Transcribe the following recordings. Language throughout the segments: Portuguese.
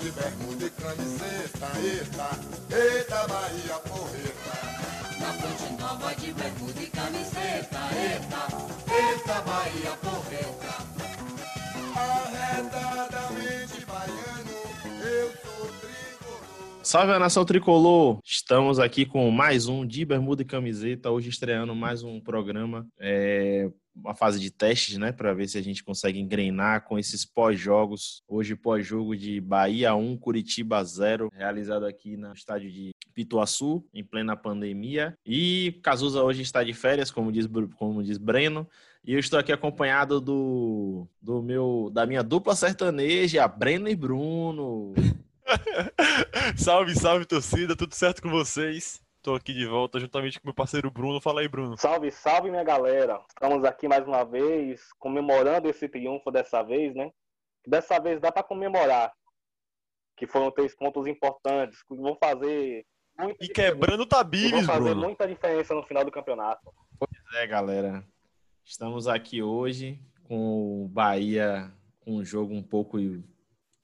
de bermuda e camiseta, eita, eita Bahia porreta. Na fonte nova de bermuda e camiseta, eita, eita Bahia porreta. Arretadamente baiano, eu sou tricolor. Salve a nação tricolor! Estamos aqui com mais um de Bermuda e Camiseta, hoje estreando mais um programa, é, uma fase de testes, né, para ver se a gente consegue engrenar com esses pós-jogos. Hoje, pós-jogo de Bahia 1, Curitiba 0, realizado aqui no estádio de Pituaçu, em plena pandemia. E Cazuza hoje está de férias, como diz, como diz Breno. E eu estou aqui acompanhado do, do meu, da minha dupla sertaneja, Breno e Bruno. salve, salve torcida, tudo certo com vocês? Tô aqui de volta juntamente com meu parceiro Bruno. Fala aí, Bruno. Salve, salve, minha galera. Estamos aqui mais uma vez, comemorando esse triunfo dessa vez, né? Dessa vez dá para comemorar, que foram três pontos importantes, que vão fazer muita E quebrando que vão fazer Bruno. muita diferença no final do campeonato. Pois é, galera. Estamos aqui hoje com o Bahia com um jogo um pouco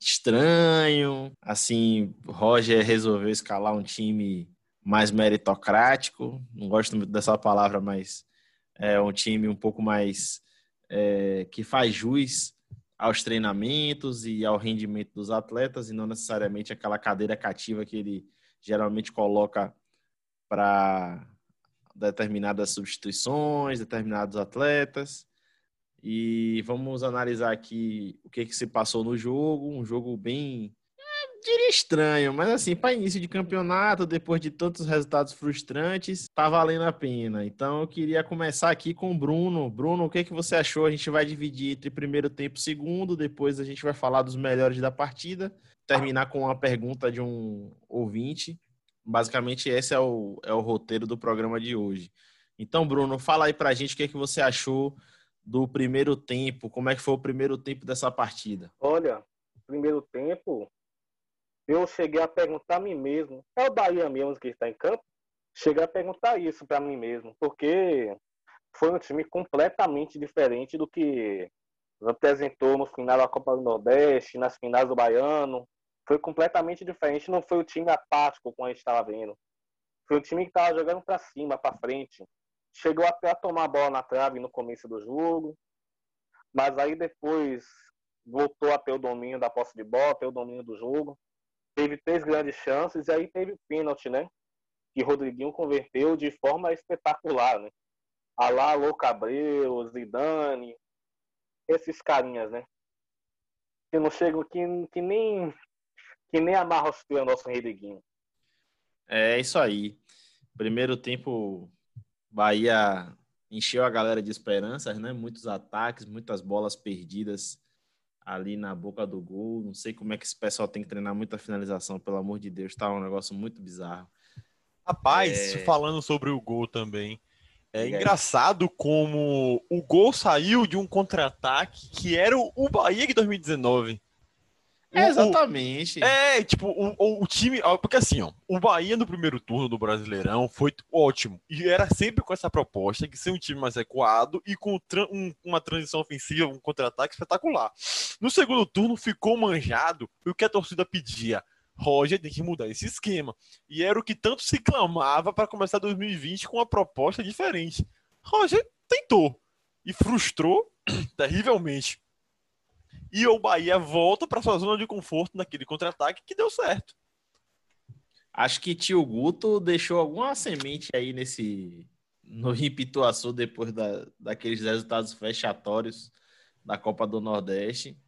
estranho. Assim, Roger resolveu escalar um time mais meritocrático. Não gosto muito dessa palavra, mas é um time um pouco mais é, que faz jus aos treinamentos e ao rendimento dos atletas e não necessariamente aquela cadeira cativa que ele geralmente coloca para determinadas substituições, determinados atletas. E vamos analisar aqui o que, que se passou no jogo. Um jogo bem, diria estranho, mas assim, para início de campeonato, depois de tantos resultados frustrantes, tá valendo a pena. Então eu queria começar aqui com o Bruno. Bruno, o que, que você achou? A gente vai dividir entre primeiro tempo e segundo, depois a gente vai falar dos melhores da partida, terminar com uma pergunta de um ouvinte. Basicamente, esse é o, é o roteiro do programa de hoje. Então, Bruno, fala aí pra gente o que, é que você achou do primeiro tempo, como é que foi o primeiro tempo dessa partida. Olha, primeiro tempo, eu cheguei a perguntar a mim mesmo, é o Bahia mesmo que está em campo? Cheguei a perguntar isso para mim mesmo, porque foi um time completamente diferente do que apresentou no final da Copa do Nordeste, nas finais do Baiano. Foi completamente diferente, não foi o time apático como a gente estava vendo. Foi um time que estava jogando para cima, para frente. Chegou até a tomar a bola na trave no começo do jogo, mas aí depois voltou a ter o domínio da posse de bola, ter o domínio do jogo. Teve três grandes chances aí teve o pênalti, né? Que Rodriguinho converteu de forma espetacular, né? A lá, Louco Abreu, Zidane, esses carinhas, né? Que não chegam, que, que nem que nem amarra os pés nosso Rodriguinho. É isso aí. Primeiro tempo, Bahia encheu a galera de esperanças, né? Muitos ataques, muitas bolas perdidas ali na boca do gol. Não sei como é que esse pessoal tem que treinar muita finalização, pelo amor de Deus, tá um negócio muito bizarro. Rapaz, É. falando sobre o gol também. É aí. engraçado como o gol saiu de um contra-ataque que era o Bahia de 2019. O- É, o- exatamente. É, tipo, o, o- o time. Porque assim, ó, o Bahia no primeiro turno do Brasileirão foi ótimo. E era sempre com essa proposta de ser um time mais recuado e com um- uma transição ofensiva, um contra-ataque espetacular. No segundo turno ficou manjado o que a torcida pedia. Roger tem que mudar esse esquema. E era o que tanto se clamava para começar 2020 com uma proposta diferente. Roger tentou e frustrou terrivelmente. E o Bahia volta para sua zona de conforto naquele contra-ataque que deu certo. Acho que tio Guto deixou alguma semente aí nesse no Impituaçu depois da, daqueles resultados fechatórios da Copa do Nordeste.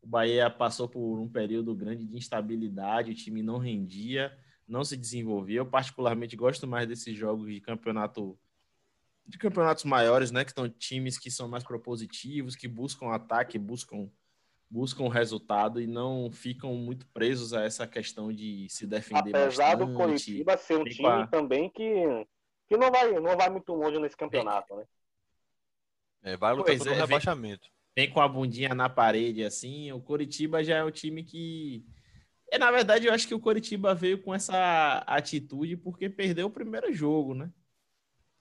O Bahia passou por um período grande de instabilidade, o time não rendia, não se desenvolvia. Eu particularmente gosto mais desses jogos de campeonato de campeonatos maiores, né, que estão times que são mais propositivos, que buscam ataque, buscam buscam resultado e não ficam muito presos a essa questão de se defender Apesar do bastante. Coritiba ser um Vem time a- também que, que não, vai, não vai muito longe nesse campeonato, né? É, vai lutar Pois é, vem- rebaixamento. vem com a bundinha na parede, assim. O Coritiba já é o time que. É, na verdade, eu acho que o Coritiba veio com essa atitude porque perdeu o primeiro jogo, né?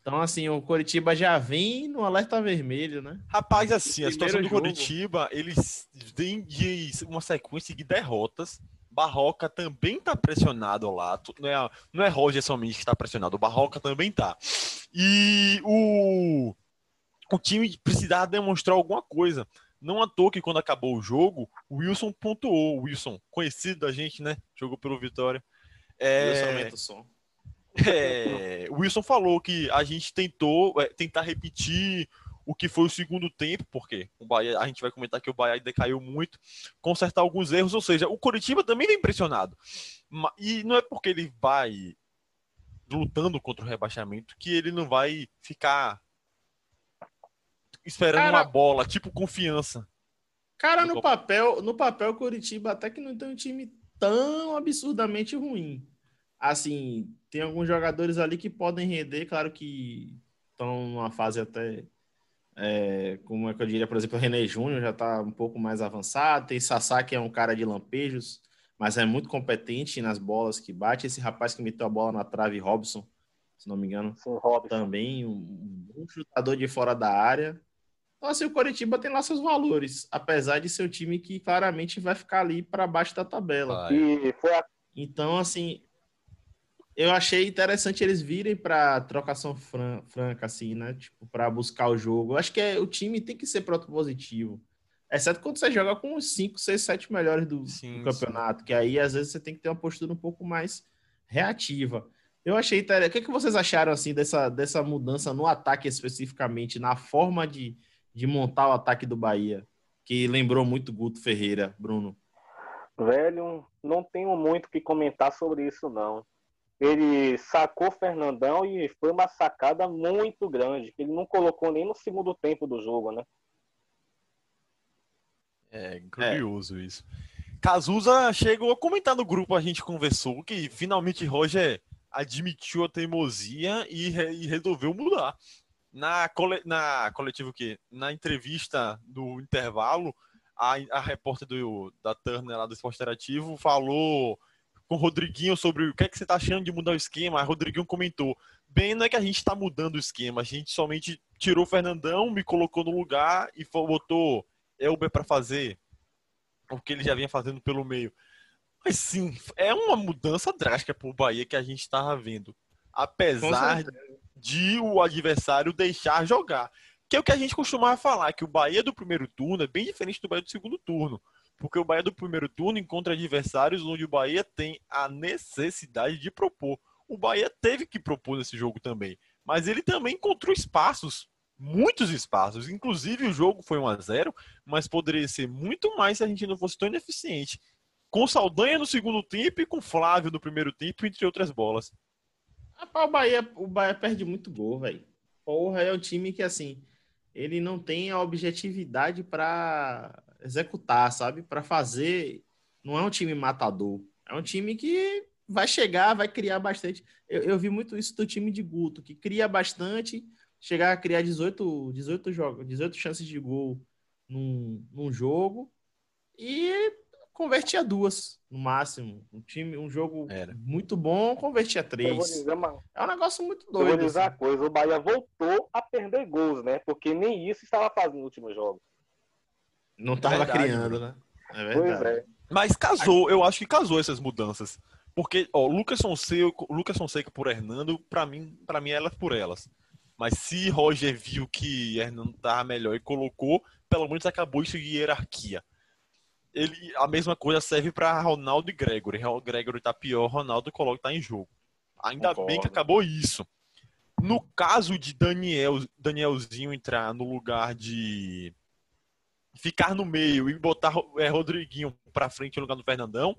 Então, assim, o Coritiba já vem no alerta vermelho, né? Rapaz, assim, a situação do jogo. Coritiba, eles têm de uma sequência de derrotas Barroca também tá pressionado lado. Não é, não é Roger somente que está pressionado, o Barroca também tá. E o, o time precisava demonstrar alguma coisa. Não à toa que quando acabou o jogo, o Wilson pontuou. O Wilson, conhecido da gente, né? Jogou pelo Vitória. É, Wilson aumenta o som. É, o Wilson falou que a gente tentou é, tentar repetir o que foi o segundo tempo, porque o Bahia, a gente vai comentar que o Bahia decaiu muito, consertar alguns erros, ou seja, o Coritiba também vem impressionado. E não é porque ele vai lutando contra o rebaixamento que ele não vai ficar esperando Cara- uma bola, tipo confiança. Cara, No papel, no papel, o Curitiba até que não tem um time tão absurdamente ruim. Assim, tem alguns jogadores ali que podem render, claro que estão numa fase até. é, como é que eu diria, por exemplo, o René Júnior já está um pouco mais avançado. Tem Sassá, que é um cara de lampejos, mas é muito competente nas bolas que bate. Esse rapaz que meteu a bola na trave, Robson, se não me engano, também um bom chutador de fora da área. Então, assim, o Coritiba tem lá seus valores, apesar de ser um time que claramente vai ficar ali para baixo da tabela. Vai. E foi a Então, assim, eu achei interessante eles virem para trocação fran- franca, assim, né? Tipo, para buscar o jogo. Eu acho que é, o time tem que ser propositivo. Exceto quando você joga com os 5, 6, 7 melhores do, do Sim, campeonato, que aí às vezes você tem que ter uma postura um pouco mais reativa. Eu achei interessante. O que, que vocês acharam assim dessa, dessa mudança no ataque especificamente, na forma de, de montar o ataque do Bahia? Que lembrou muito Guto Ferreira, Bruno. Velho, não tenho muito o que comentar sobre isso, não. Ele sacou Fernandão e foi uma sacada muito grande, que ele não colocou nem no segundo tempo do jogo, né? É curioso isso. Cazuza chegou a comentar no grupo, a gente conversou que finalmente Roger admitiu a teimosia e, re- e resolveu mudar. Na, cole, na coletiva o quê? Na entrevista do intervalo, a, a repórter do, da Turner lá do Esporte Interativo falou com o Rodriguinho sobre o que é que você tá achando de mudar o esquema. Rodriguinho comentou: bem, não é que a gente está mudando o esquema, a gente somente tirou o Fernandão, me colocou no lugar e botou Elber para fazer o que ele já vinha fazendo pelo meio. Mas sim, é uma mudança drástica pro Bahia que a gente estava vendo. Apesar de o adversário deixar jogar. Que é o que a gente costumava falar, que o Bahia do primeiro turno é bem diferente do Bahia do segundo turno. Porque o Bahia do primeiro turno encontra adversários onde o Bahia tem a necessidade de propor. O Bahia teve que propor nesse jogo também. Mas ele também encontrou espaços, muitos espaços. Inclusive o jogo foi 1 a 0 mas poderia ser muito mais se a gente não fosse tão ineficiente. Com Saldanha no segundo tempo e com Flávio no primeiro tempo, entre outras bolas. Rapaz, o Bahia, o Bahia perde muito gol, velho. Porra, é um time que, assim, ele não tem a objetividade para executar, sabe? Para fazer. Não é um time matador. É um time que vai chegar, vai criar bastante. Eu, eu vi muito isso do time de Guto, que cria bastante, chegar a criar 18, 18 jogos, 18 chances de gol num, num jogo e convertia duas no máximo. Um time, um jogo Era. muito bom, convertia três. dizer É um negócio muito eu vou doido. dizer assim. coisa, o Bahia voltou a perder gols, né? Porque nem isso estava fazendo no último jogo. Não tava Verdade, criando, né? É verdade. é. Mas casou, eu acho que casou essas mudanças. Porque, ó, Lucas Fonseca, Lucas Fonseca por Hernando, pra mim, para mim, elas por elas. Mas se Roger viu que Hernando tava melhor e colocou, pelo menos acabou isso de hierarquia. Ele, a mesma coisa serve pra Ronaldo e Gregory. O Gregory tá pior, Ronaldo coloca tá em jogo. Ainda bem Concordo. que acabou isso. No caso de Daniel, Danielzinho entrar no lugar de ficar no meio e botar é, Rodriguinho pra frente no lugar do Fernandão,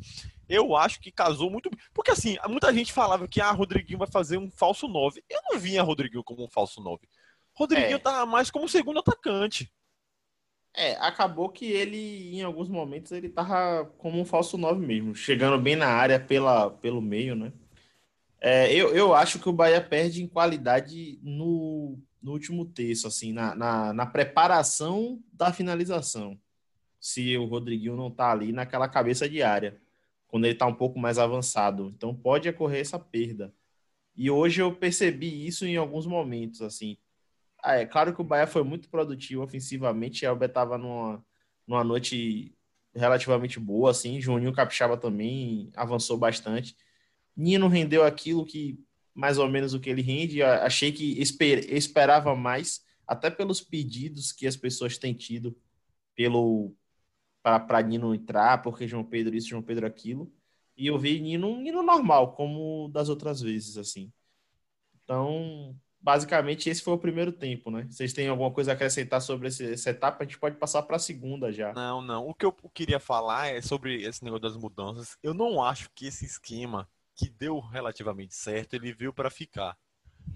eu acho que casou muito bem. Porque assim, muita gente falava que ah, Rodriguinho vai fazer um falso 9. Eu não vinha Rodriguinho como um falso 9. Rodriguinho É. tá mais como segundo atacante. É, acabou que ele, em alguns momentos, ele tava como um falso 9 mesmo, chegando bem na área pela, pelo meio, né? É, eu, eu acho que o Bahia perde em qualidade no, no último terço, assim, na, na, na preparação da finalização. Se o Rodriguinho não tá ali naquela cabeça de área, quando ele tá um pouco mais avançado. Então pode ocorrer essa perda. E hoje eu percebi isso em alguns momentos, assim. Ah, é claro que o Bahia foi muito produtivo ofensivamente. O Elber estava numa, numa noite relativamente boa, assim. Juninho Capixaba também avançou bastante. Nino rendeu aquilo que mais ou menos o que ele rende. Achei que esper, esperava mais, até pelos pedidos que as pessoas têm tido pelo para Nino entrar, porque João Pedro isso, João Pedro aquilo. E eu vi Nino, Nino normal, como das outras vezes, assim. Então, basicamente, esse foi o primeiro tempo, né? Vocês têm alguma coisa a acrescentar sobre esse, essa etapa? A gente pode passar para a segunda já. Não, não. O que eu queria falar é sobre esse negócio das mudanças. Eu não acho que esse esquema que deu relativamente certo, ele veio para ficar.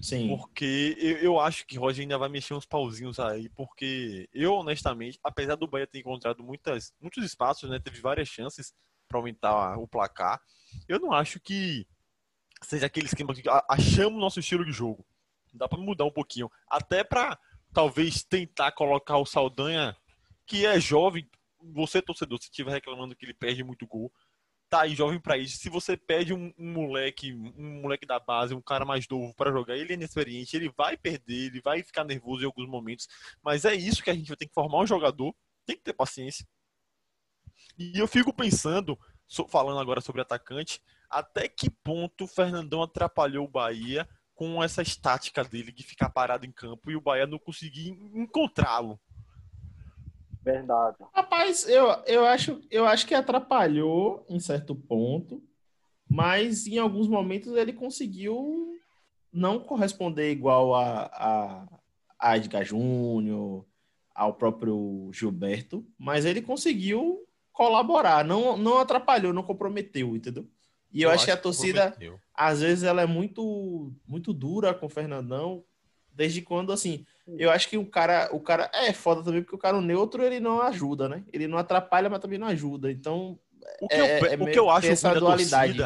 Sim. Porque eu, eu, acho que Roger ainda vai mexer uns pauzinhos aí, porque eu, honestamente, apesar do Bahia ter encontrado muitas, muitos espaços, né, teve várias chances para aumentar o placar, eu não acho que seja aquele esquema que achamos nosso estilo de jogo. Dá para mudar um pouquinho. Até para talvez tentar colocar o Saldanha, que é jovem, você torcedor, se estiver reclamando que ele perde muito gol, tá jovem para isso. Se você pede um, um, moleque, um moleque da base, um cara mais novo para jogar, ele é inexperiente, ele vai perder, ele vai ficar nervoso em alguns momentos. Mas é isso que a gente ter que formar um jogador, tem que ter paciência. E eu fico pensando, falando agora sobre atacante, até que ponto o Fernandão atrapalhou o Bahia com essa estática dele de ficar parado em campo e o Bahia não conseguir encontrá-lo. Verdade. Rapaz, eu, eu, acho, eu acho que atrapalhou em certo ponto, mas em alguns momentos ele conseguiu não corresponder igual a, a, a Edgar Júnior, ao próprio Gilberto, mas ele conseguiu colaborar, não, não atrapalhou, não comprometeu, entendeu? E eu, eu acho, acho que a torcida, às vezes, ela é muito, muito dura com o Fernandão, desde quando, assim, eu acho que o cara, o cara é foda também, porque o cara o neutro ele não ajuda, né? Ele não atrapalha, mas também não ajuda. Então, o que, é, eu, é, o que eu acho essa dualidade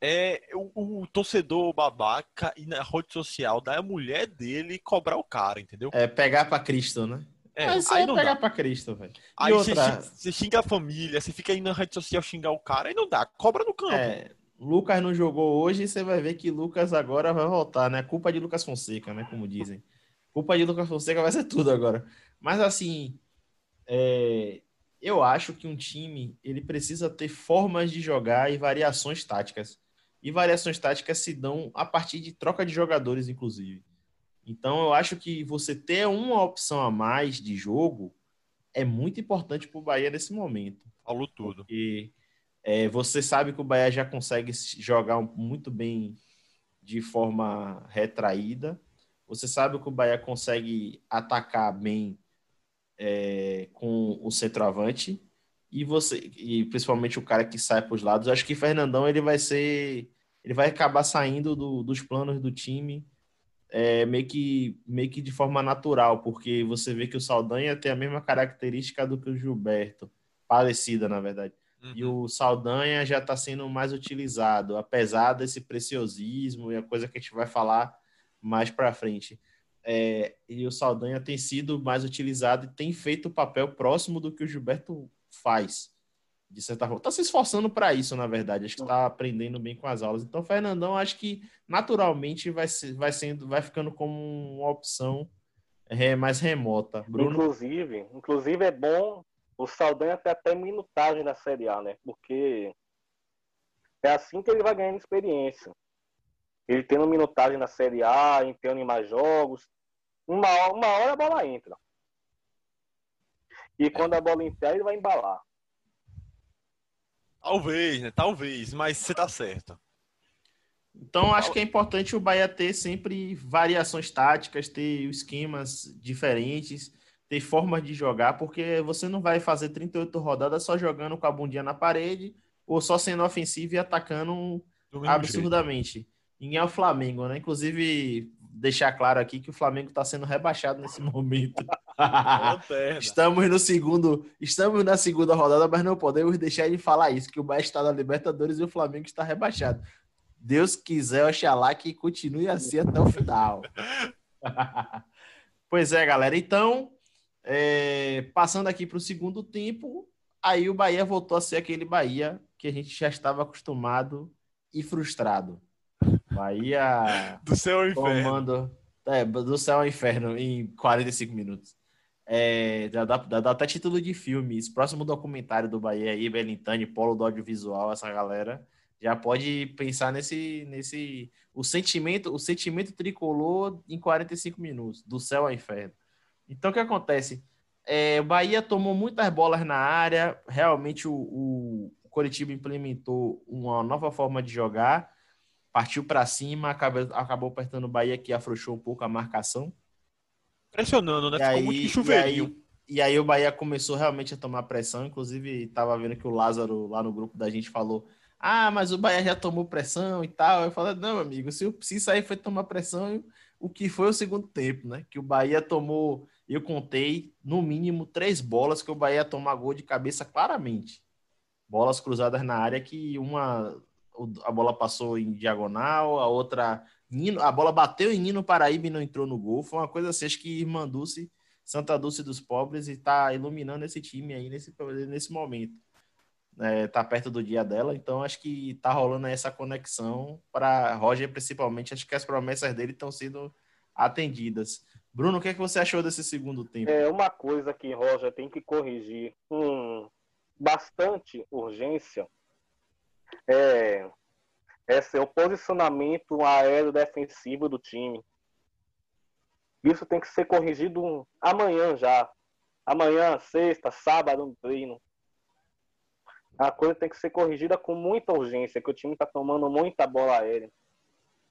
é o, o, torcedor babaca e na rede social da mulher dele cobrar o cara, entendeu? É pegar para Cristo, né? É, Mas aí é pegar dá. pra Cristo, velho. Aí outra... você, xinga a família, você fica aí na rede social xingar o cara, aí não dá, cobra no campo. É, Lucas não jogou hoje, você vai ver que Lucas agora vai voltar, né? Culpa de Lucas Fonseca, né? Como dizem. Culpa de Lucas Fonseca vai ser tudo agora. Mas assim, é, eu acho que um time ele precisa ter formas de jogar e variações táticas. E variações táticas se dão a partir de troca de jogadores, inclusive. Então eu acho que você ter uma opção a mais de jogo é muito importante para o Bahia nesse momento. Falou tudo. E é, você sabe que o Bahia já consegue jogar muito bem de forma retraída. Você sabe que o Bahia consegue atacar bem é, com o centroavante e você e principalmente o cara que sai para os lados. Eu acho que Fernandão ele vai ser, ele vai acabar saindo do, dos planos do time é, meio que meio que de forma natural, porque você vê que o Saldanha tem a mesma característica do que o Gilberto, parecida na verdade. Uhum. E o Saldanha já está sendo mais utilizado, apesar desse preciosismo e a coisa que a gente vai falar mais para frente. É, e o Saldanha tem sido mais utilizado e tem feito o papel próximo do que o Gilberto faz, de certa forma. Está se esforçando para isso, na verdade. Acho que está aprendendo bem com as aulas. Então, Fernandão, acho que naturalmente vai, vai, sendo, vai ficando como uma opção é, mais remota. Bruno... Inclusive, inclusive, é bom o Saldanha ter até minutagem na Série A, né? Porque é assim que ele vai ganhando experiência ele tendo minutagem na Série A, entrando em mais jogos. Uma hora, uma hora a bola entra. E quando a bola entrar, ele vai embalar. Talvez, né? Talvez, mas você tá certo. Então, acho que é importante o Bahia ter sempre variações táticas, ter esquemas diferentes, ter formas de jogar, porque você não vai fazer 38 rodadas só jogando com a bundinha na parede ou só sendo ofensivo e atacando absurdamente. Jeito. Ninguém é o Flamengo, né? Inclusive, deixar claro aqui que o Flamengo está sendo rebaixado nesse momento. estamos no segundo, estamos na segunda rodada, mas não podemos deixar de falar isso, que o Bahia está na Libertadores e o Flamengo está rebaixado. Deus quiser, oxalá que continue assim até o final. pois é, galera. Então, é, passando aqui para o segundo tempo, aí o Bahia voltou a ser aquele Bahia que a gente já estava acostumado e frustrado. Bahia. do céu ao inferno. Comando, é, do céu ao inferno em 45 minutos. É, dá, dá, dá até título de filme. Esse próximo documentário do Bahia aí, Belintani, Polo do Audiovisual, essa galera já pode pensar nesse, nesse o sentimento, o sentimento tricolor em 45 minutos, do céu ao inferno. Então o que acontece? É, o Bahia tomou muitas bolas na área, realmente o, o Coritiba implementou uma nova forma de jogar, partiu para cima, acabou, acabou apertando o Bahia que afrouxou um pouco a marcação. Pressionando, né? E Ficou aí, muito e, chuveirinho. aí, e aí o Bahia começou realmente a tomar pressão, inclusive estava vendo que o Lázaro lá no grupo da gente falou ah, mas o Bahia já tomou pressão e tal. Eu falei, não, amigo, se, se isso aí foi tomar pressão, o que foi o segundo tempo, né? Que o Bahia tomou, eu contei, no mínimo, três bolas que o Bahia tomou gol de cabeça claramente. Bolas cruzadas na área que uma a bola passou em diagonal, a outra Nino, a bola bateu em Nino Paraíba e não entrou no gol. Foi uma coisa assim, acho que Irmã Dulce, Santa Dulce dos pobres, e tá iluminando esse time aí nesse, nesse momento é, tá perto do dia dela, então acho que tá rolando essa conexão para Roger, principalmente. Acho que as promessas dele estão sendo atendidas. Bruno, o que, é que você achou desse segundo tempo? É uma coisa que Roger tem que corrigir com bastante urgência é, é o posicionamento aéreo defensivo do time. Isso tem que ser corrigido amanhã já. Amanhã, sexta, sábado no treino a coisa tem que ser corrigida com muita urgência, que o time tá tomando muita bola aérea.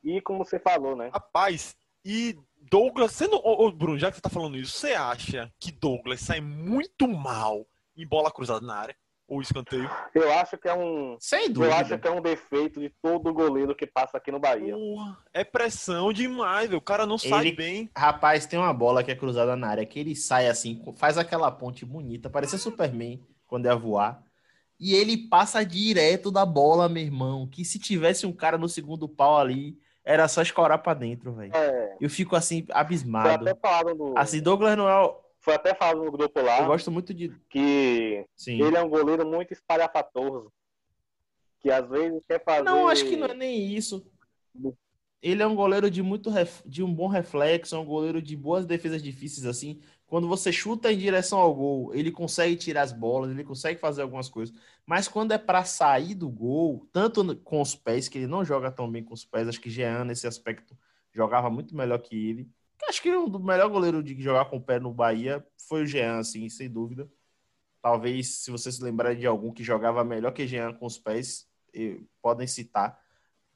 E como você falou, né? Rapaz, e Douglas, sendo. Ô, ô, Bruno, já que você tá falando isso, você acha que Douglas sai muito mal em bola cruzada na área? Ou escanteio? Eu acho que é um. Sem dúvida. Eu acho que é um defeito de todo goleiro que passa aqui no Bahia. Porra, é pressão demais, velho. O cara não sai Ele- bem. Rapaz, tem uma bola que é cruzada na área, que ele sai assim, faz aquela ponte bonita, parece Superman quando ia voar. E ele passa direto da bola, meu irmão. Que se tivesse um cara no segundo pau ali, era só escorar pra dentro, velho. É, Eu fico assim, abismado. no, Assim, Douglas Noel, foi até falado no grupo lá eu gosto muito de. que Sim. ele é um goleiro muito espalhafatoso. Que às vezes quer fazer. Não, acho que não é nem isso. Ele é um goleiro de muito ref- de um bom reflexo, é um goleiro de boas defesas difíceis assim. Quando você chuta em direção ao gol, ele consegue tirar as bolas, ele consegue fazer algumas coisas. Mas quando é para sair do gol, tanto com os pés, que ele não joga tão bem com os pés, acho que Jean nesse aspecto jogava muito melhor que ele. Acho que o melhor goleiro de jogar com o pé no Bahia foi o Jean, assim, sem dúvida. Talvez, se vocês se lembrarem de algum que jogava melhor que Jean com os pés, podem citar.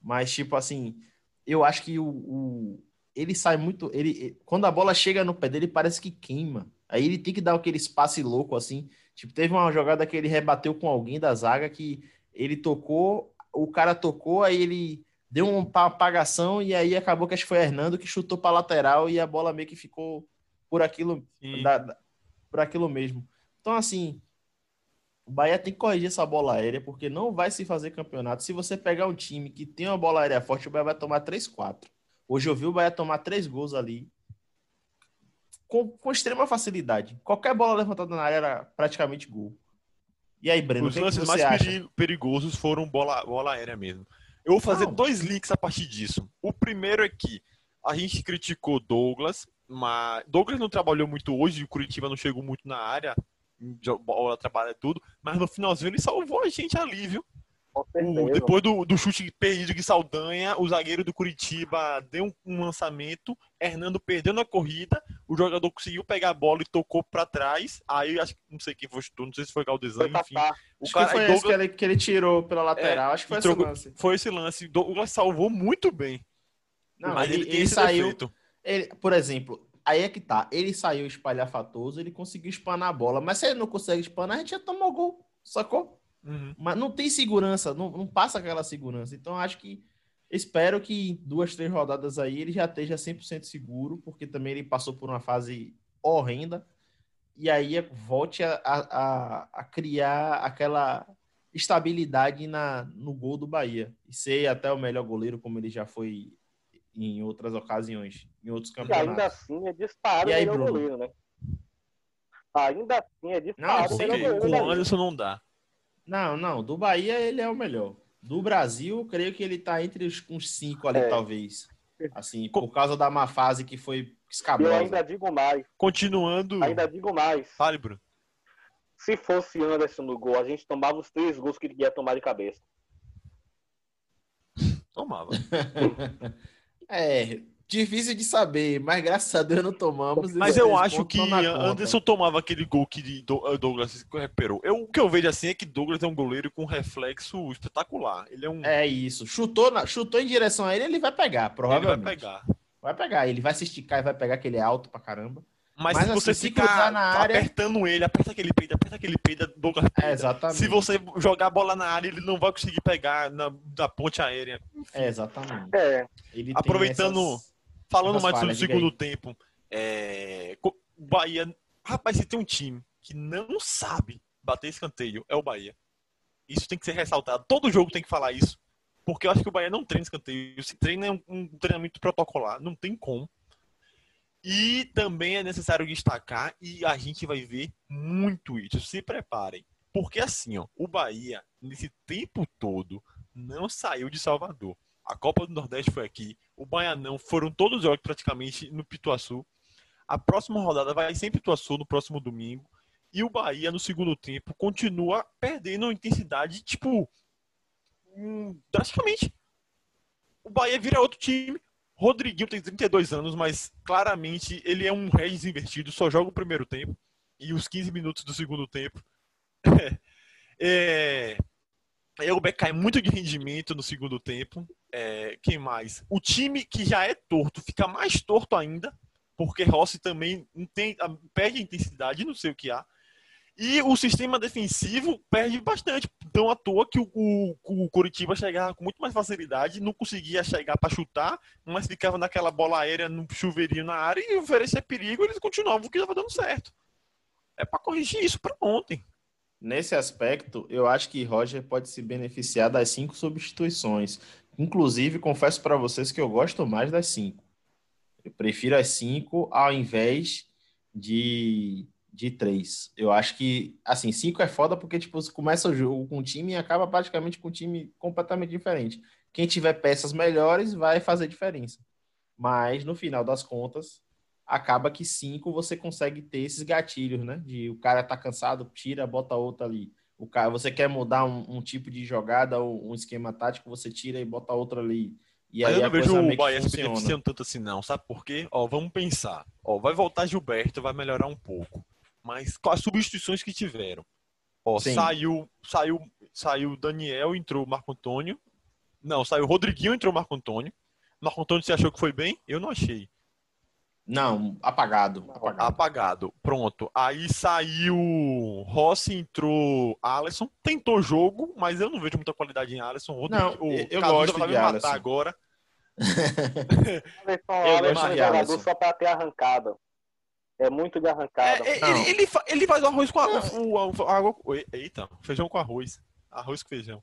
Mas, tipo assim, eu acho que o, o- ele sai muito. Ele, quando a bola chega no pé dele, parece que queima. Aí ele tem que dar aquele espaço louco, assim. Tipo, teve uma jogada que ele rebateu com alguém da zaga que ele tocou, o cara tocou, aí ele deu uma apagação e aí acabou que acho que foi Hernando que chutou para lateral e a bola meio que ficou por aquilo da- da- por aquilo mesmo. Então, assim, o Bahia tem que corrigir essa bola aérea, porque não vai se fazer campeonato. Se você pegar um time que tem uma bola aérea forte, o Bahia vai tomar 3, 4. Hoje eu vi o Bahia tomar três gols ali com, com extrema facilidade. Qualquer bola levantada na área era praticamente gol. E aí, Breno, Os que lances mais acha? peri- perigosos foram bola, bola aérea mesmo. Eu vou fazer Não. dois links a partir disso. O primeiro é que a gente criticou Douglas, mas Douglas não trabalhou muito hoje, o Curitiba não chegou muito na área, bola trabalha tudo, mas no finalzinho ele salvou a gente ali, viu? O- depois do, do chute perdido de Saldanha, o zagueiro do Curitiba deu um, um lançamento, Hernando perdeu na corrida, o jogador conseguiu pegar a bola e tocou pra trás. Aí acho que não sei quem foi, chutou, não sei se foi Galdesan, Foi enfim. O Acho cara, que foi esse que Douglas- ele, que ele tirou pela lateral. Acho que foi e esse trocou- lance. Foi esse lance. Douglas salvou muito bem. Não, mas ele, ele, tem ele esse saiu. defeito. Ele, por exemplo, aí é que tá. Ele saiu espalhafatoso, ele conseguiu espanar a bola. Mas se ele não consegue espanar, a gente já tomou gol. Sacou? Uhum. Mas não tem segurança, não, não passa aquela segurança. Então, acho que. Espero que em duas, três rodadas aí ele já esteja 100% seguro, porque também ele passou por uma fase horrenda. E aí volte a, a, a- criar aquela estabilidade na, no gol do Bahia. E ser até o melhor goleiro, como ele já foi em outras ocasiões, em outros E ainda campeonatos. assim é disparado E o aí, melhor Bruno? goleiro, né? Ainda assim é disparado Não, o melhor goleiro. com o liga. Anderson não dá. Não, não, do Bahia ele é o melhor. Do Brasil, creio que ele tá entre os, uns cinco ali, É. talvez. Assim, por causa da má fase que foi E eu Escabrosa. ainda digo mais, Continuando. ainda digo mais. Fale, Bruno. Se fosse Anderson no gol, a gente tomava os três gols que ele ia tomar de cabeça. Tomava. É, difícil de saber, mas graças a Deus não tomamos. Mas eu acho que. Anderson tomava aquele gol que Do- Douglas recuperou. Eu, o que eu vejo assim é que Douglas é um goleiro com reflexo espetacular. Ele é um. É isso. Chutou, na- chutou em direção a ele, ele vai pegar, ele provavelmente. vai pegar. Vai pegar, ele vai se esticar e vai pegar, que ele é alto pra caramba. Mas, Mas, se assim, você se ficar cruzar na área- apertando ele, aperta aquele peito, aperta aquele peito, Douglas É, exatamente. Se você jogar a bola na área, ele não vai conseguir pegar na, da ponte aérea. É, exatamente. É, Ele tem Aproveitando- essas- Falando mais sobre o segundo tempo, é, Bahia. Rapaz, se tem um time que não sabe bater escanteio, é o Bahia. Isso tem que ser ressaltado. Todo jogo tem que falar isso. Porque eu acho que o Bahia não treina escanteio. Se treina é um, um treinamento protocolar. Não tem como. E também é necessário destacar, e a gente vai ver muito isso. Se preparem. Porque assim, ó, o Bahia, nesse tempo todo, não saiu de Salvador. A Copa do Nordeste foi aqui. O Baianão foram todos os jogos praticamente no Pituaçu. A próxima rodada vai ser em Pituaçu no próximo domingo. E o Bahia, no segundo tempo, continua perdendo intensidade, tipo, hum, drasticamente. O Bahia vira outro time. Rodriguinho tem 32 anos, mas claramente ele é um Regis invertido, só joga o primeiro tempo e os 15 minutos do segundo tempo. é, Elber cai muito de rendimento no segundo tempo. É, quem mais? O time que já é torto fica mais torto ainda, porque Rossi também tem, perde a intensidade, não sei o que há. E o sistema defensivo perde bastante. Então, à toa que o, o, o Curitiba chegava com muito mais facilidade, não conseguia chegar para chutar, mas ficava naquela bola aérea no chuveirinho na área e oferecer perigo, eles continuavam que estava dando certo. É para corrigir isso para ontem. Nesse aspecto, eu acho que Roger pode se beneficiar das cinco substituições. Inclusive, confesso para vocês que eu gosto mais das cinco. Eu prefiro as cinco ao invés de, de três. Eu acho que, assim, cinco é foda porque, tipo, você começa o jogo com um time e acaba praticamente com um time completamente diferente. Quem tiver peças melhores vai fazer diferença. Mas, no final das contas, acaba que cinco você consegue ter esses gatilhos, né? De o cara tá cansado, tira, bota outro ali. O cara, você quer mudar um, um tipo de jogada ou um esquema tático, você tira e bota outro ali. E aí eu não vejo o Bahia se beneficiando tanto assim, não. Sabe por quê? Ó, vamos pensar. Ó, vai voltar Gilberto, vai melhorar um pouco. Mas com as substituições que tiveram. Ó, Sim. saiu, saiu, saiu Daniel, entrou Marco Antônio. Não, saiu Rodriguinho, entrou Marco Antônio. Marco Antônio, você achou que foi bem? Eu não achei. Não, apagado. apagado. Apagado. Pronto. Aí saiu Rossi, entrou Alisson. Tentou jogo, mas eu não vejo muita qualidade em Alisson. Não, o eu- Cazuza gosto vai de me matar Alisson. agora. Alisson, Eu Alisson gosto é de só pra ter arrancada. É muito de arrancada. É, é, ele, ele, ele faz o arroz com a, o, o- Eita, feijão com arroz. Arroz com feijão.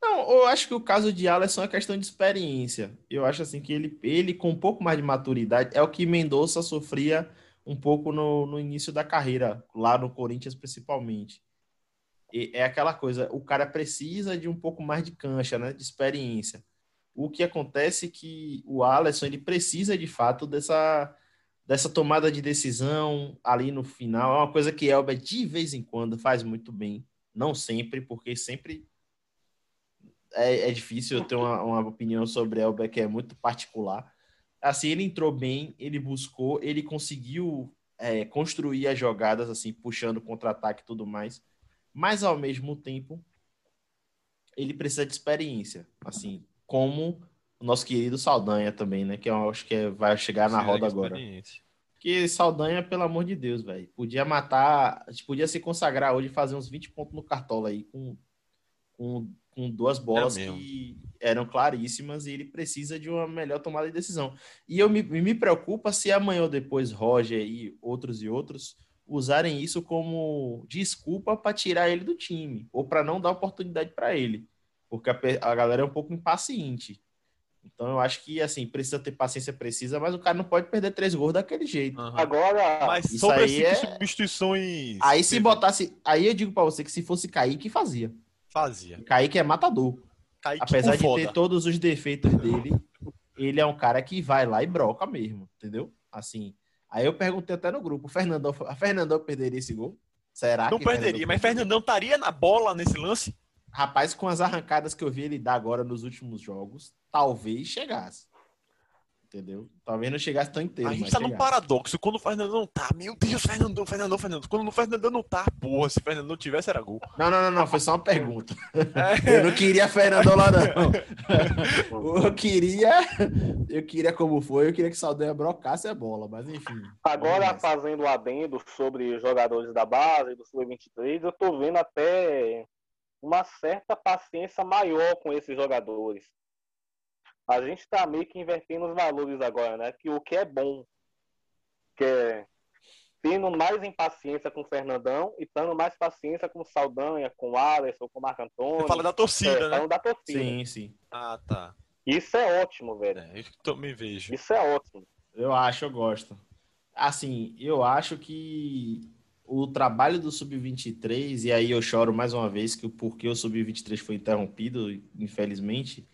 Não, eu acho que o caso de Alisson é questão de experiência. Eu acho assim que ele, ele com um pouco mais de maturidade, é o que Mendonça sofria um pouco no, no início da carreira, lá no Corinthians principalmente. E é aquela coisa, o cara precisa de um pouco mais de cancha, né, de experiência. O que acontece é que o Alisson, ele precisa de fato dessa, dessa tomada de decisão ali no final. É uma coisa que Elber de vez em quando faz muito bem, não sempre, porque sempre é, é difícil eu ter uma, uma opinião sobre Elber que é muito particular. Assim, ele entrou bem, ele buscou, ele conseguiu é, construir as jogadas, assim, puxando contra-ataque e tudo mais. Mas, ao mesmo tempo, ele precisa de experiência, assim, como o nosso querido Saldanha também, né? Que eu acho que é- vai chegar na roda agora. Que Saldanha, pelo amor de Deus, velho. Podia matar, podia se consagrar hoje e fazer uns 20 pontos no cartola aí com, com, com duas bolas É que eram claríssimas e ele precisa de uma melhor tomada de decisão. E eu me, me preocupa se amanhã ou depois Roger e outros e outros usarem isso como desculpa para tirar ele do time ou para não dar oportunidade para ele, porque a, a galera é um pouco impaciente. Então eu acho que assim precisa ter paciência precisa, mas o cara não pode perder três gols daquele jeito. Aham. Agora, Mas Isso sobre aí cinco é- substituições. Aí se botasse. Aí eu digo pra você que se fosse Kaique, fazia. Fazia. Kaique é matador. Kaique Apesar o de foda. ter todos os defeitos dele, ele é um cara que vai lá e broca mesmo, entendeu? Assim, aí eu perguntei até no grupo, o Fernandão, Fernandão perderia esse gol? Será Não perderia, mas Fernandão estaria na bola nesse lance? Rapaz, com as arrancadas que eu vi ele dar agora nos últimos jogos, talvez chegasse. Entendeu? Talvez não chegasse tão inteiro. A gente mas tá num paradoxo. Quando o Fernandão não tá, meu Deus, Fernandão, Fernandão, Fernandão. Quando o Fernandão não tá, porra, se o Fernandão tivesse, era gol. Não, não, não, não, foi só uma pergunta. É. Eu não queria Fernandão lá, não. Eu queria, eu queria como foi, eu queria que Saldanha brocasse a bola, mas enfim. Agora, nessa. fazendo um adendo sobre jogadores da base, do Sub-23, eu tô vendo até uma certa paciência maior com esses jogadores. A gente está meio que invertendo os valores agora, né? Que o que é bom, que é tendo mais impaciência com o Fernandão e tendo mais paciência com o Saldanha, com o Alisson, com o Marco Antônio. Você fala da é, torcida, né? falando da torcida. Sim, sim. Ah, tá. Isso é ótimo, velho. É, eu também vejo. Isso é ótimo. Eu acho, eu gosto. Assim, eu acho que o trabalho do Sub-23, e aí eu choro mais uma vez que o porquê o Sub-23 foi interrompido, infelizmente,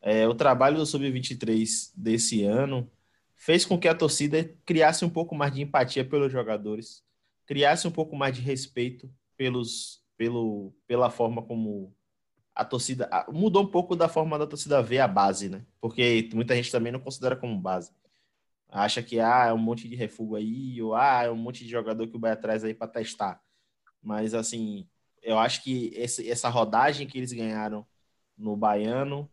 é, o trabalho do Sub-23 desse ano fez com que a torcida criasse um pouco mais de empatia pelos jogadores, criasse um pouco mais de respeito pelos, pelo, pela forma como a torcida. Mudou um pouco da forma da torcida ver a base, né? Porque muita gente também não considera como base. Acha que ah, é um monte de refúgio aí, ou ah, é um monte de jogador que o Bahia traz aí para testar. Mas assim, eu acho que esse, essa rodagem que eles ganharam no Baiano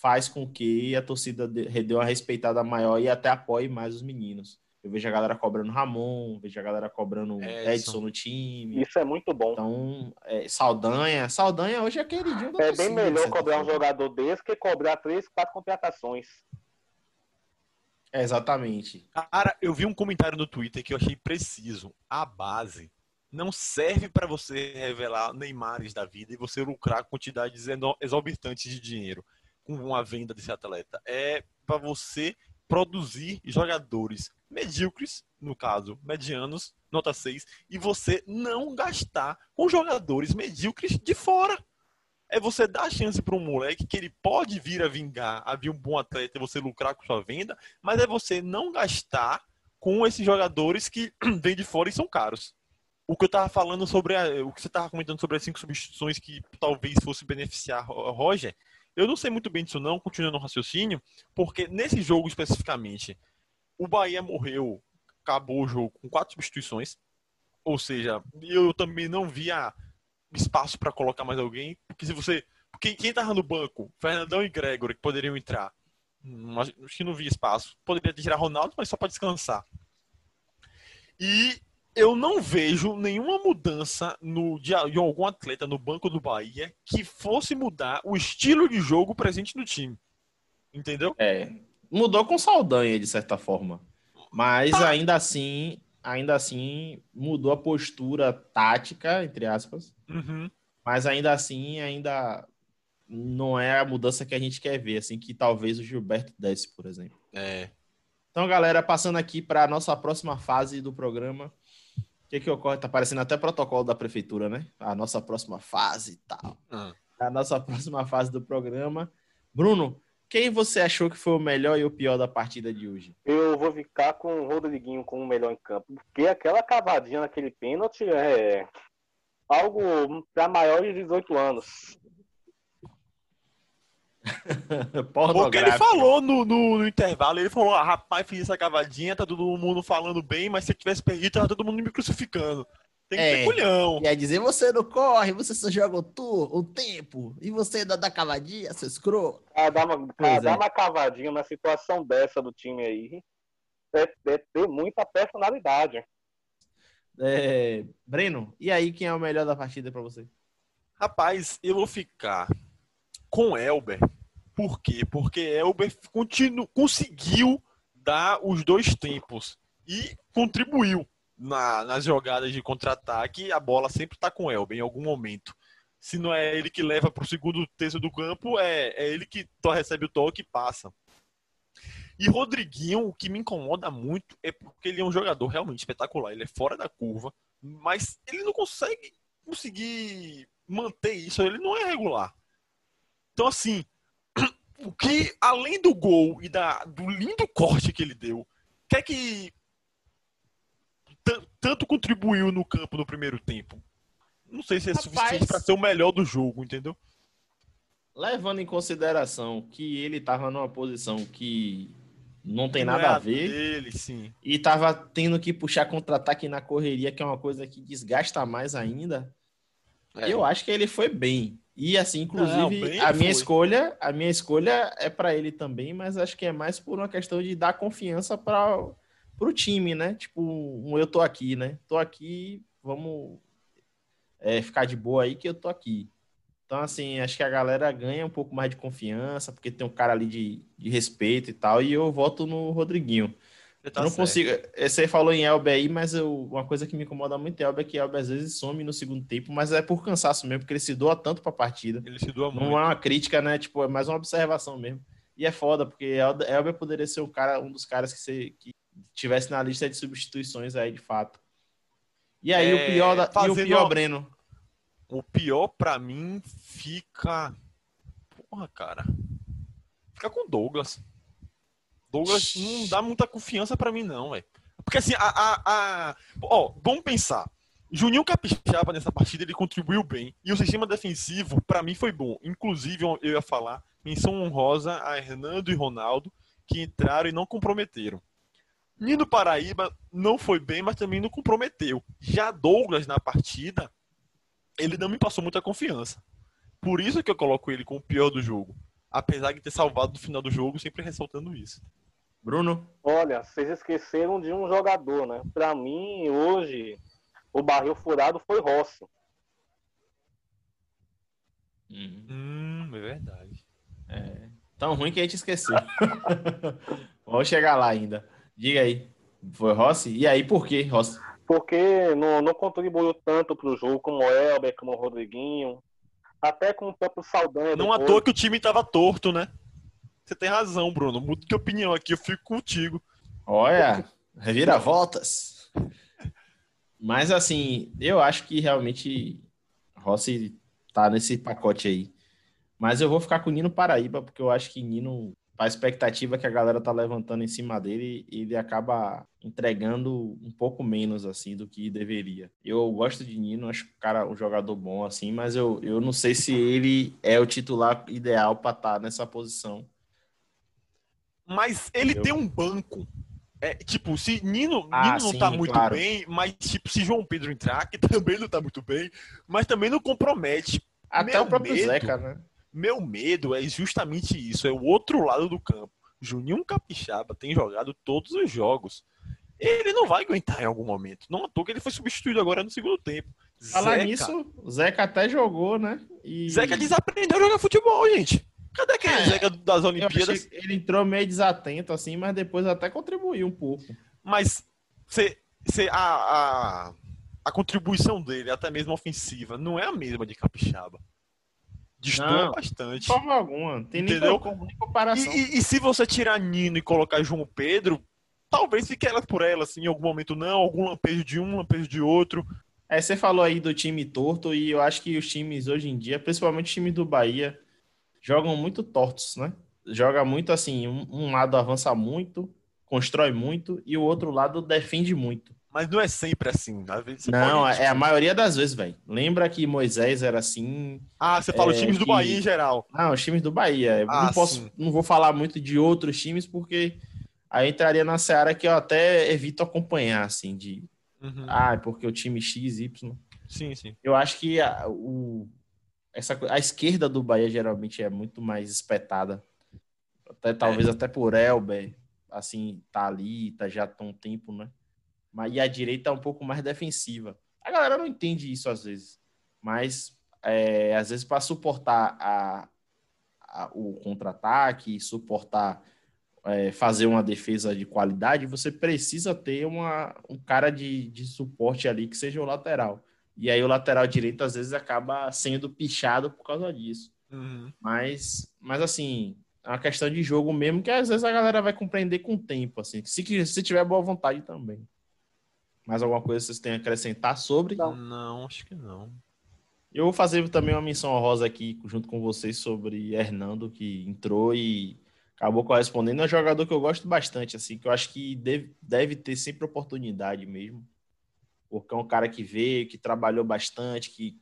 faz com que a torcida dê uma respeitada maior e até apoie mais os meninos. Eu vejo a galera cobrando Ramon, vejo a galera cobrando Edson. Edson, no time. Isso é muito bom. Então, é, Saldanha, Saldanha hoje é queridinho da É torcida, bem melhor cobrar um jogador desse que cobrar três, quatro contratações. É, exatamente. Cara, eu vi um comentário no Twitter que eu achei preciso. A base não serve para você revelar Neymares da vida e você lucrar quantidades exorbitantes de dinheiro com uma venda desse atleta. É para você produzir jogadores medíocres, no caso, medianos, nota 6, e você não gastar com jogadores medíocres de fora. É você dar a chance para um moleque que ele pode vir a vingar, a vir um bom atleta e você lucrar com sua venda, mas é você não gastar com esses jogadores que vêm de fora e são caros. O que eu tava falando sobre a- o que você tava comentando sobre as cinco substituições que talvez fosse beneficiar Ro- Roger, eu não sei muito bem disso não, continuando no raciocínio, porque nesse jogo especificamente, o Bahia morreu, acabou o jogo com quatro substituições, ou seja, eu também não via espaço para colocar mais alguém, porque se você, quem, quem tava no banco, Fernandão e Gregory que poderiam entrar, Hum, acho que não via espaço. Poderia tirar Ronaldo, mas só para descansar. E eu não vejo nenhuma mudança no, de, de algum atleta no banco do Bahia que fosse mudar o estilo de jogo presente no time. Entendeu? É, mudou com Saldanha, de certa forma. Mas Tá. ainda assim, ainda assim, mudou a postura tática, entre aspas. Uhum. Mas ainda assim, ainda não é a mudança que a gente quer ver, assim, que talvez o Gilberto desse, por exemplo. É. Então, galera, passando aqui para a nossa próxima fase do programa. O que, que ocorre? Tá parecendo até protocolo da prefeitura, né? A nossa próxima fase e tal. Ah. A nossa próxima fase do programa. Bruno, quem você achou que foi o melhor e o pior da partida de hoje? Eu vou ficar com o Rodriguinho como o melhor em campo. Porque aquela cavadinha naquele pênalti é algo para maiores de 18 anos. Porque ele falou no, no, no intervalo, ele falou, ah, rapaz, fiz essa cavadinha, tá todo mundo falando bem, mas se eu tivesse perdido, tava todo mundo me crucificando. Tem que É. ter culhão. Quer dizer, você não corre, você só joga o, tu, o tempo, e você dá da cavadinha, seu escroto. Pra dar uma, dar é. uma cavadinha na situação dessa do time aí é, é ter muita personalidade. É, Breno, e aí quem é o melhor da partida pra você? Rapaz, eu vou ficar com Elber. Por quê? Porque Elber continu, conseguiu dar os dois tempos e contribuiu na- nas jogadas de contra-ataque. A bola sempre está com Elber em algum momento. Se não é ele que leva para o segundo terço do campo, é, é ele que recebe o toque e passa. E Rodriguinho, o que me incomoda muito é porque ele é um jogador realmente espetacular. Ele é fora da curva, mas ele não consegue conseguir manter isso. Ele não é regular. Então, assim, o que, além do gol e da, do lindo corte que ele deu, que é que tan- tanto contribuiu no campo no primeiro tempo? Não sei se é Rapaz. suficiente pra ser o melhor do jogo, entendeu? Levando em consideração que ele estava numa posição que não tem Não nada é a ver Dele, sim. e estava tendo que puxar contra-ataque na correria, que é uma coisa que desgasta mais ainda. É. Eu acho que ele foi bem. E assim, inclusive, Não, a minha foi. escolha, a minha escolha é para ele também, mas acho que é mais por uma questão de dar confiança para o time, né? Tipo, um eu tô aqui, né? Tô aqui, vamos é, ficar de boa aí que eu tô aqui. Então, assim, acho que a galera ganha um pouco mais de confiança, porque tem um cara ali de, de respeito e tal, e eu voto no Rodriguinho. Tá Eu não certo. consigo. eh, Você falou em Elber aí, mas eu- uma coisa que me incomoda muito em Elber é que Elber às vezes some no segundo tempo, mas é por cansaço mesmo, porque ele se doa tanto pra partida. Ele se doa muito. Não é uma crítica, né? Tipo, é mais uma observação mesmo. E é foda, porque Elber poderia ser um, cara, um dos caras que, você, que tivesse na lista de substituições aí, de fato. E aí, É, o pior, da, e o fazendo pior Breno. O pior pra mim fica. Porra, cara. Fica com Douglas. Douglas não dá muita confiança pra mim, não, velho. Porque assim, a. a, a... Ó, vamos pensar. Juninho Capixaba nessa partida ele contribuiu bem. E o sistema defensivo, pra mim, foi bom. Inclusive, eu ia falar, menção honrosa a Hernando e Ronaldo, que entraram e não comprometeram. Nino Paraíba não foi bem, mas também não comprometeu. Já Douglas na partida, ele não me passou muita confiança. Por isso que eu coloco ele como o pior do jogo. Apesar de ter salvado no final do jogo, sempre ressaltando isso. Bruno? Olha, vocês esqueceram de um jogador, né? Pra mim, hoje, o barril furado foi Rossi. Hum, é verdade. tão ruim que a gente esqueceu. Vamos chegar lá ainda. Diga aí. Foi Rossi? E aí, por que Rossi? Porque não, não contribuiu tanto pro jogo como o Elber, como o Rodriguinho. Até com o próprio Saldanha. Não à toa que o time tava torto, né? Você tem razão, Bruno. Muda de opinião aqui, eu fico contigo. Olha, reviravoltas. Mas assim, eu acho que realmente Rossi tá nesse pacote aí. Mas eu vou ficar com o Nino Paraíba, porque eu acho que Nino, a expectativa que a galera tá levantando em cima dele, ele acaba entregando um pouco menos assim do que deveria. Eu gosto de Nino, acho o cara um jogador bom assim, mas eu, eu não sei se ele é o titular ideal para estar nessa posição. Mas ele Eu- tem um banco. É, tipo, se Nino, Ah, Nino não sim, tá muito claro. bem, mas tipo, se João Pedro entrar, que também não tá muito bem, mas também não compromete. Até Meu o próprio medo- Zeca, né? Meu medo é justamente isso, é o outro lado do campo. Juninho Capixaba tem jogado todos os jogos. Ele não vai aguentar em algum momento. Não à toa que ele foi substituído agora no segundo tempo. Falar Zeca, nisso, o Zeca até jogou, né? E... Zeca desaprendeu a jogar futebol, gente. Cadê aquele É, Zeca das Eu Olimpíadas? ele entrou meio desatento, assim, mas depois até contribuiu um pouco. Mas cê, cê- a, a, a contribuição dele, até mesmo ofensiva, não é a mesma de Capixaba. Destoa bastante. De forma alguma. Tem Entendeu? nem comparação. E, e- e se você tirar Nino e colocar João Pedro, talvez fique ela por ela, assim, em algum momento não, algum lampejo de um, lampejo de outro. É, você falou aí do time torto, e eu acho que os times hoje em dia, principalmente o time do Bahia, jogam muito tortos, né? Joga muito assim, um, um lado avança muito, constrói muito, e o outro lado defende muito. Mas não é sempre assim. Às vezes Não, pode- é a maioria das vezes, velho. Lembra que Moisés era assim, Ah, você fala os é, times do que- Bahia em geral. Não, os times do Bahia. Eu Ah, não posso, sim. não vou falar muito de outros times porque aí entraria na seara que eu até evito acompanhar, assim, de Uhum. ah, porque o time X, Y. Sim, sim. Eu acho que a, o, essa, a esquerda do Bahia geralmente é muito mais espetada. Até, talvez É. até por Elber, assim, tá ali, tá já há um tempo, né? Mas, e a direita é um pouco mais defensiva. A galera não entende isso às vezes. Mas, é, às vezes, para suportar a, a- o contra-ataque, suportar é, fazer uma defesa de qualidade, você precisa ter uma, um cara de, de suporte ali que seja o lateral. E aí o lateral direito às vezes acaba sendo pichado por causa disso. Uhum. Mas, mas assim, é uma questão de jogo mesmo que às vezes a galera vai compreender com o tempo, assim. Se, que- se tiver boa vontade também. Mais alguma coisa que vocês têm a acrescentar sobre? Não. Não, acho que não. Eu vou fazer também uma menção honrosa aqui junto com vocês sobre Hernando, que entrou e acabou correspondendo. É um jogador que eu gosto bastante, assim, que eu acho que deve, deve ter sempre oportunidade mesmo. Porque é um cara que veio, que trabalhou bastante, que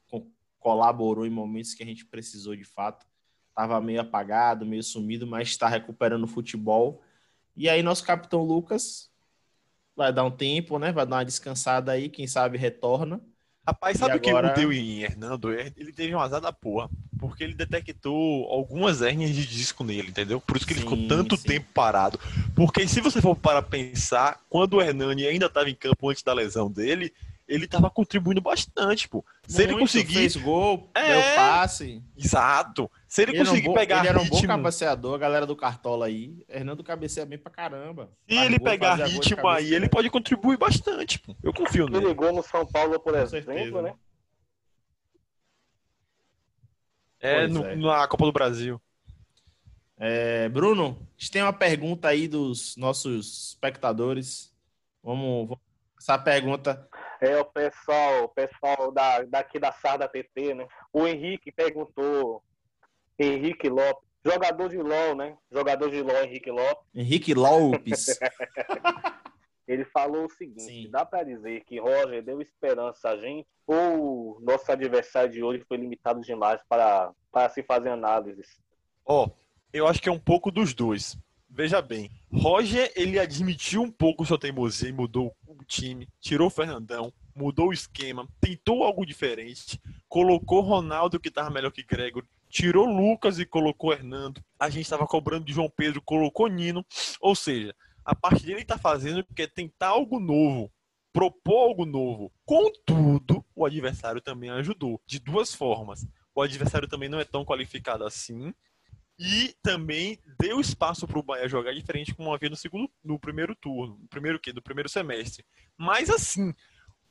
colaborou em momentos que a gente precisou de fato. Estava meio apagado, meio sumido, mas está recuperando o futebol. E aí, nosso capitão Lucas vai dar um tempo, né? Vai dar uma descansada aí, quem sabe retorna. Rapaz, sabe o agora... que deu em Hernando? Ele teve um azar da porra. Porque ele detectou algumas hérnias de disco nele, entendeu? Por isso que ele sim, ficou tanto sim. tempo parado. Porque se você for para pensar, quando o Hernani ainda estava em campo antes da lesão dele, ele estava contribuindo bastante, pô. Se Muito, ele conseguir. Fez gol, é... deu passe. Exato. Se ele, ele conseguir um pegar Ele era ritmo... um bom cabeceador, a galera do Cartola aí. Hernando cabeceia bem pra caramba. Se ele gol, pegar ritmo aí, ele pode contribuir bastante, pô. Eu confio nele. Ele ligou no São Paulo, por Com exemplo, certeza. né? É, no, é, na Copa do Brasil. É, Bruno, a gente tem uma pergunta aí dos nossos espectadores. Vamos, vamos essa pergunta. É o pessoal, o pessoal da, daqui da Sarda TT, né? O Henrique perguntou, Henrique Lopes, jogador de LOL, né? Jogador de LOL, Henrique Lopes. Henrique Lopes. Ele falou o seguinte: Sim. dá para dizer que Roger deu esperança a gente ou nosso adversário de hoje foi limitado demais para, para se fazer análises? Ó, oh, eu acho que é um pouco dos dois. Veja bem, Roger ele admitiu um pouco sua teimosia e mudou o time, tirou o Fernandão, mudou o esquema, tentou algo diferente, colocou Ronaldo que estava melhor que Gregor, tirou Lucas e colocou Hernando. A gente estava cobrando de João Pedro, colocou Nino. Ou seja, a parte dele está fazendo que é tentar algo novo, propor algo novo. Contudo, o adversário também ajudou de duas formas. O adversário também não é tão qualificado assim e também deu espaço para o Bahia jogar diferente como havia no segundo, no primeiro turno, no primeiro que, no primeiro semestre. Mas assim,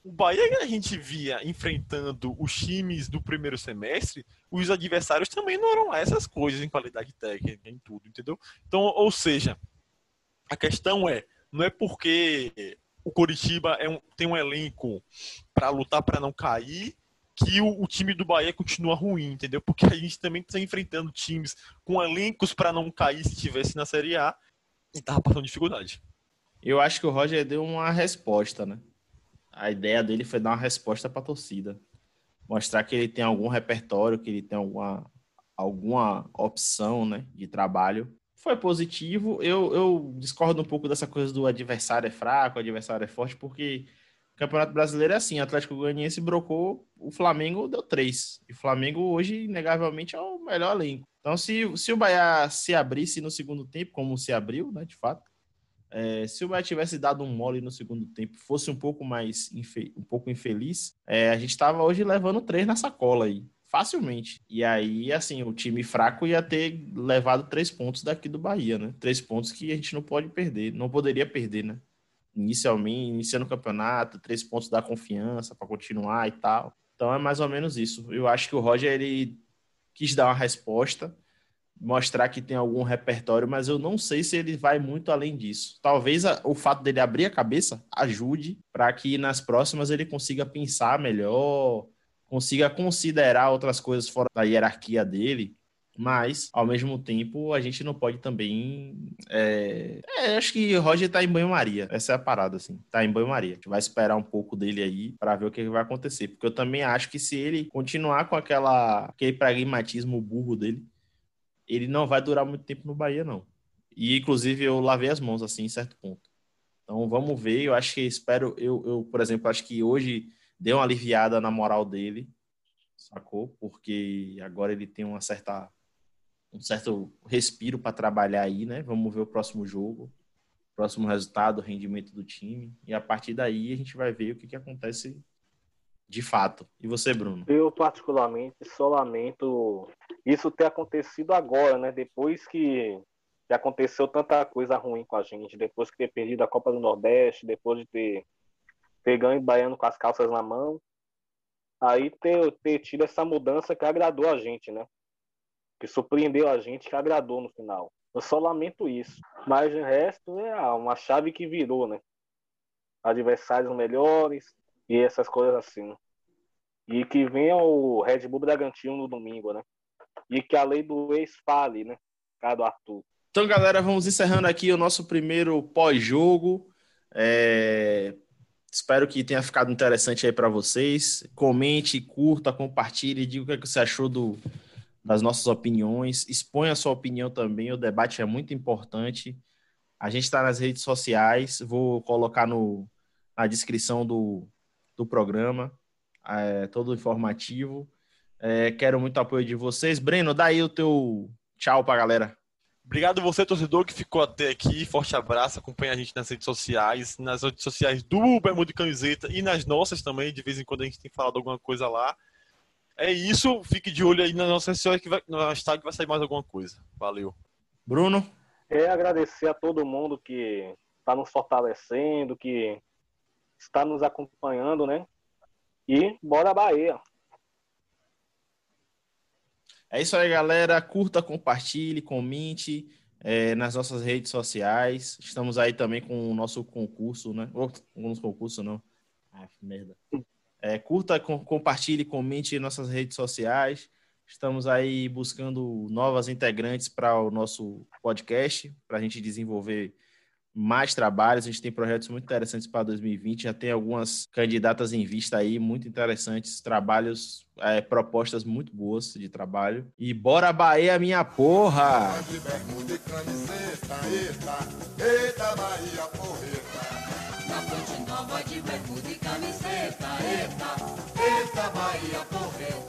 o Bahia a gente via enfrentando os times do primeiro semestre, os adversários também não eram essas coisas em qualidade técnica, em tudo, entendeu? Então, ou seja, a questão é, não é porque o Coritiba é um, tem um elenco para lutar para não cair que o, o, time do Bahia continua ruim, entendeu? Porque a gente também está enfrentando times com elencos para não cair se tivesse na Série A e tava passando dificuldade. Eu acho que o Roger deu uma resposta, né? A ideia dele foi dar uma resposta para a torcida. Mostrar que ele tem algum repertório, que ele tem alguma, alguma opção né, de trabalho foi positivo. Eu, eu discordo um pouco dessa coisa do adversário é fraco, o adversário é forte, porque o Campeonato Brasileiro é assim: o Atlético Goianiense brocou, o Flamengo deu três. E o Flamengo hoje, inegavelmente, é o melhor elenco. Então, se, se o Bahia se abrisse no segundo tempo, como se abriu, né, de fato, é, se o Bahia tivesse dado um mole no segundo tempo, fosse um pouco mais um pouco infeliz, é, a gente estava hoje levando três na sacola aí facilmente. E aí, assim, o time fraco ia ter levado três pontos daqui do Bahia, né? Três pontos que a gente não pode perder, não poderia perder, né? Inicialmente, iniciando o campeonato, três pontos da confiança para continuar e tal. Então é mais ou menos isso. Eu acho que o Roger ele quis dar uma resposta, mostrar que tem algum repertório, mas eu não sei se ele vai muito além disso. Talvez a, o fato dele abrir a cabeça ajude para que nas próximas ele consiga pensar melhor, consiga considerar outras coisas fora da hierarquia dele, mas ao mesmo tempo a gente não pode também. É... É, acho que o Roger tá em banho-maria. Essa é a parada, assim. Tá em banho-maria. A gente vai esperar um pouco dele aí para ver o que vai acontecer. Porque eu também acho que se ele continuar com aquela, aquele pragmatismo burro dele, ele não vai durar muito tempo no Bahia, não. E inclusive eu lavei as mãos assim em certo ponto. Então vamos ver. Eu acho que espero. Eu, eu por exemplo, acho que hoje deu uma aliviada na moral dele, sacou? Porque agora ele tem uma certa um certo respiro para trabalhar aí, né? Vamos ver o próximo jogo, próximo resultado, rendimento do time e a partir daí a gente vai ver o que, que acontece de fato. E você, Bruno? Eu particularmente só lamento isso ter acontecido agora, né? Depois que que aconteceu tanta coisa ruim com a gente, depois de ter perdido a Copa do Nordeste, depois de ter pegando e baiano com as calças na mão. Aí ter, ter tido essa mudança que agradou a gente, né? Que surpreendeu a gente, que agradou no final. Eu só lamento isso. Mas o resto é uma chave que virou, né? Adversários melhores e essas coisas assim. E que venha o Red Bull Bragantino no domingo, né? E que a lei do ex fale, né? Cara do Arthur. Então, galera, vamos encerrando aqui o nosso primeiro pós-jogo. É... Espero que tenha ficado interessante aí para vocês. Comente, curta, compartilhe, diga o que, é que você achou do, das nossas opiniões. Exponha a sua opinião também, o debate é muito importante. A gente está nas redes sociais, vou colocar no, na descrição do, do programa, é, todo informativo. É, quero muito apoio de vocês. Breno, dá aí o teu tchau para a galera. Obrigado você, torcedor, que ficou até aqui. Forte abraço. Acompanhe a gente nas redes sociais, nas redes sociais do Bermuda de Camiseta e nas nossas também. De vez em quando a gente tem falado alguma coisa lá. É isso. Fique de olho aí nas nossas redes sociais que vai, no hashtag vai sair mais alguma coisa. Valeu. Bruno? É agradecer a todo mundo que está nos fortalecendo, que está nos acompanhando, né? E bora Bahia! É isso aí, galera. Curta, compartilhe, comente é, nas nossas redes sociais. Estamos aí também com o nosso concurso, né? Ou, alguns concursos, não. Ah, merda. É, curta, com, compartilhe, comente em nossas redes sociais. Estamos aí buscando novas integrantes para o nosso podcast, para a gente desenvolver mais trabalhos. A gente tem projetos muito interessantes para 2020. Já tem algumas candidatas em vista aí, muito interessantes, trabalhos, é, propostas muito boas de trabalho. E bora Bahia, minha porra! Bahia, porreta.